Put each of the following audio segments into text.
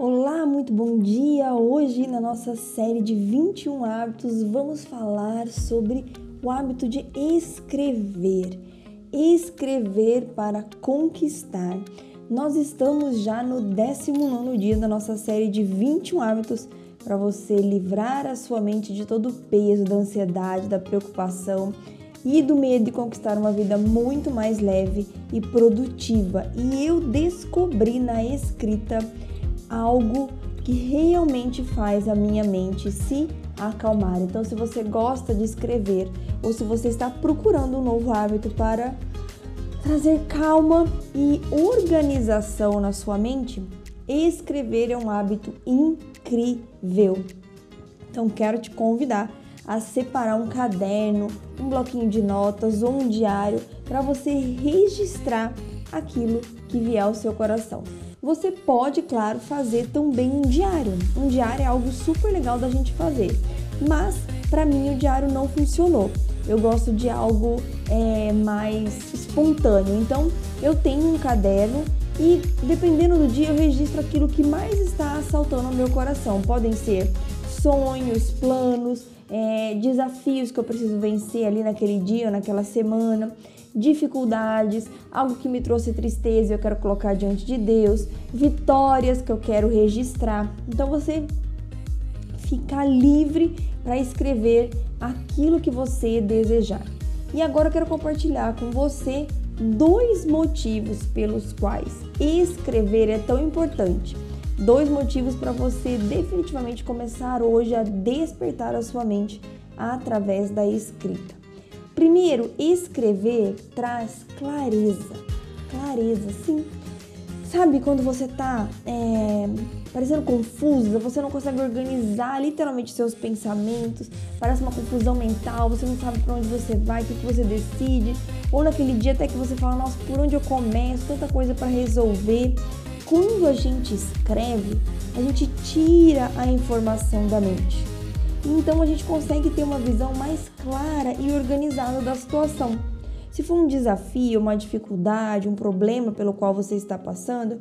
Olá, muito bom dia! Hoje, na nossa série de 21 hábitos, vamos falar sobre o hábito de escrever. Escrever para conquistar. Nós estamos já no 19 dia da nossa série de 21 hábitos para você livrar a sua mente de todo o peso da ansiedade, da preocupação e do medo de conquistar uma vida muito mais leve e produtiva. E eu descobri na escrita algo que realmente faz a minha mente se acalmar. Então, se você gosta de escrever ou se você está procurando um novo hábito para trazer calma e organização na sua mente, escrever é um hábito incrível. Então, quero te convidar a separar um caderno, um bloquinho de notas ou um diário para você registrar aquilo que vier ao seu coração. Você pode, claro, fazer também um diário. Um diário é algo super legal da gente fazer, mas para mim o diário não funcionou. Eu gosto de algo é, mais espontâneo. Então eu tenho um caderno e dependendo do dia eu registro aquilo que mais está assaltando o meu coração. Podem ser sonhos, planos, é, desafios que eu preciso vencer ali naquele dia ou naquela semana dificuldades, algo que me trouxe tristeza e eu quero colocar diante de Deus, vitórias que eu quero registrar. Então você ficar livre para escrever aquilo que você desejar. E agora eu quero compartilhar com você dois motivos pelos quais escrever é tão importante. Dois motivos para você definitivamente começar hoje a despertar a sua mente através da escrita. Primeiro, escrever traz clareza. Clareza, sim. Sabe quando você tá é, parecendo confusa, você não consegue organizar literalmente seus pensamentos, parece uma confusão mental, você não sabe para onde você vai, o que, que você decide, ou naquele dia até que você fala, nossa, por onde eu começo, tanta coisa para resolver. Quando a gente escreve, a gente tira a informação da mente. Então a gente consegue ter uma visão mais clara e organizada da situação. Se for um desafio, uma dificuldade, um problema pelo qual você está passando,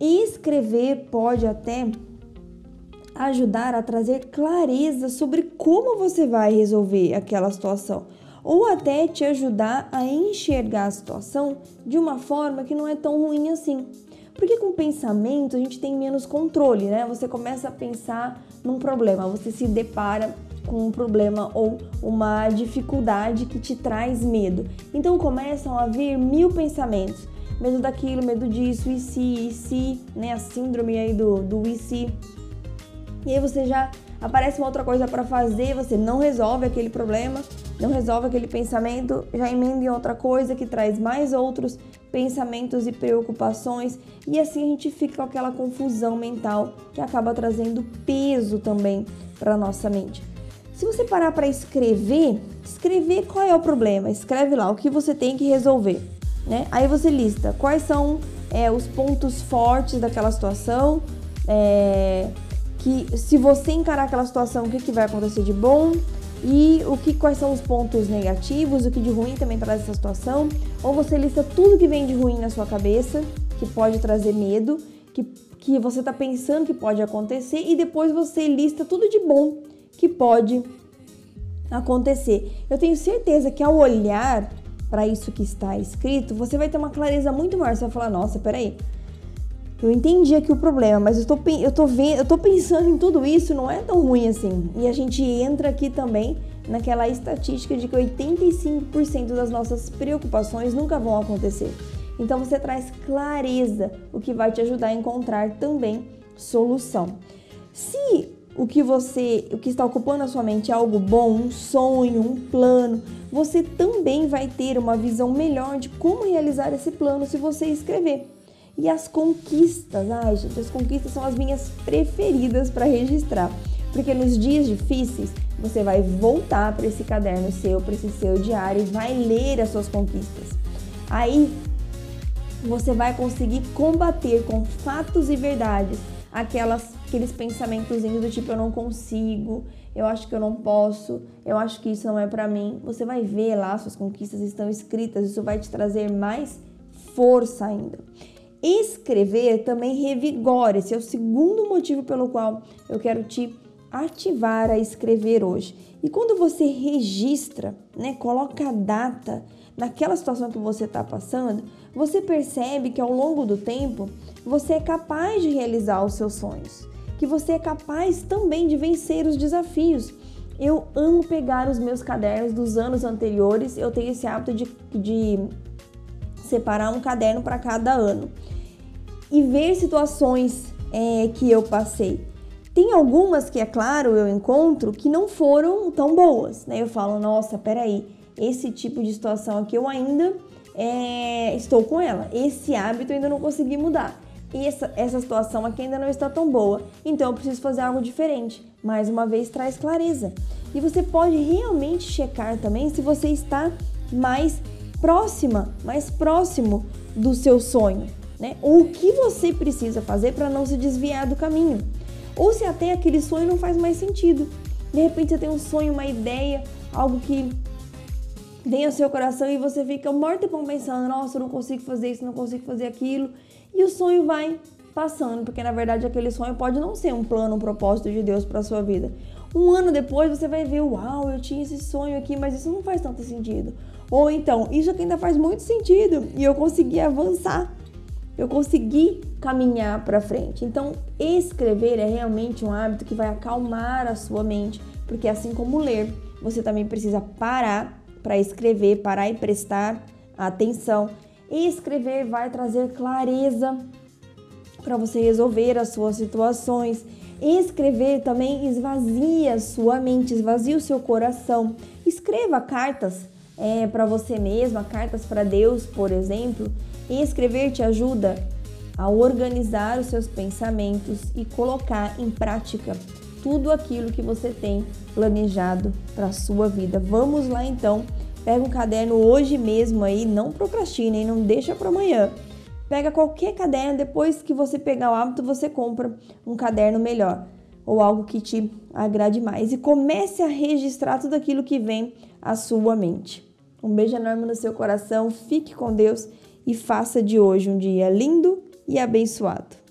escrever pode até ajudar a trazer clareza sobre como você vai resolver aquela situação, ou até te ajudar a enxergar a situação de uma forma que não é tão ruim assim. Porque com pensamento a gente tem menos controle, né? Você começa a pensar num problema, você se depara com um problema ou uma dificuldade que te traz medo. Então começam a vir mil pensamentos. Medo daquilo, medo disso, e se, e se, né? A síndrome aí do, do e se. E aí você já aparece uma outra coisa para fazer, você não resolve aquele problema, não resolve aquele pensamento, já emenda em outra coisa que traz mais outros pensamentos e preocupações, e assim a gente fica com aquela confusão mental que acaba trazendo peso também para nossa mente. Se você parar para escrever, escrever qual é o problema, escreve lá o que você tem que resolver, né? Aí você lista quais são é, os pontos fortes daquela situação, é, que se você encarar aquela situação, o que, que vai acontecer de bom, e o que quais são os pontos negativos, o que de ruim também traz essa situação, ou você lista tudo que vem de ruim na sua cabeça, que pode trazer medo, que, que você está pensando que pode acontecer, e depois você lista tudo de bom que pode acontecer. Eu tenho certeza que ao olhar para isso que está escrito, você vai ter uma clareza muito maior. Você vai falar: nossa, peraí, eu entendi aqui o problema, mas eu tô, eu tô vendo, eu tô pensando em tudo isso, não é tão ruim assim. E a gente entra aqui também naquela estatística de que 85% das nossas preocupações nunca vão acontecer. Então você traz clareza, o que vai te ajudar a encontrar também solução. Se o que você, o que está ocupando a sua mente é algo bom, um sonho, um plano, você também vai ter uma visão melhor de como realizar esse plano se você escrever. E as conquistas, ai gente, as conquistas são as minhas preferidas para registrar, porque nos dias difíceis você vai voltar para esse caderno seu, para esse seu diário e vai ler as suas conquistas. Aí você vai conseguir combater com fatos e verdades aquelas aqueles pensamentos do tipo eu não consigo, eu acho que eu não posso, eu acho que isso não é para mim. Você vai ver lá suas conquistas estão escritas, isso vai te trazer mais força ainda. Escrever também revigora, esse é o segundo motivo pelo qual eu quero te ativar a escrever hoje. E quando você registra, né, coloca a data naquela situação que você está passando, você percebe que ao longo do tempo você é capaz de realizar os seus sonhos, que você é capaz também de vencer os desafios. Eu amo pegar os meus cadernos dos anos anteriores, eu tenho esse hábito de, de separar um caderno para cada ano e ver situações é, que eu passei. Tem algumas que, é claro, eu encontro que não foram tão boas, né? Eu falo, nossa, peraí, esse tipo de situação aqui eu ainda é, estou com ela. Esse hábito eu ainda não consegui mudar. E essa, essa situação aqui ainda não está tão boa. Então eu preciso fazer algo diferente. Mais uma vez, traz clareza. E você pode realmente checar também se você está mais próxima, mais próximo do seu sonho, né? Ou o que você precisa fazer para não se desviar do caminho. Ou se até aquele sonho não faz mais sentido. De repente você tem um sonho, uma ideia, algo que vem ao seu coração e você fica morto e pão pensando, nossa, eu não consigo fazer isso, não consigo fazer aquilo. E o sonho vai passando, porque na verdade aquele sonho pode não ser um plano, um propósito de Deus para sua vida. Um ano depois você vai ver, uau, eu tinha esse sonho aqui, mas isso não faz tanto sentido. Ou então, isso aqui ainda faz muito sentido e eu consegui avançar. Eu consegui caminhar para frente. Então, escrever é realmente um hábito que vai acalmar a sua mente, porque assim como ler, você também precisa parar para escrever, parar e prestar atenção. Escrever vai trazer clareza para você resolver as suas situações. Escrever também esvazia sua mente, esvazia o seu coração. Escreva cartas é, para você mesma, cartas para Deus, por exemplo. E escrever te ajuda a organizar os seus pensamentos e colocar em prática tudo aquilo que você tem planejado para a sua vida. Vamos lá então. Pega um caderno hoje mesmo aí, não procrastine, não deixa para amanhã. Pega qualquer caderno, depois que você pegar o hábito, você compra um caderno melhor ou algo que te agrade mais e comece a registrar tudo aquilo que vem à sua mente. Um beijo enorme no seu coração, fique com Deus e faça de hoje um dia lindo e abençoado.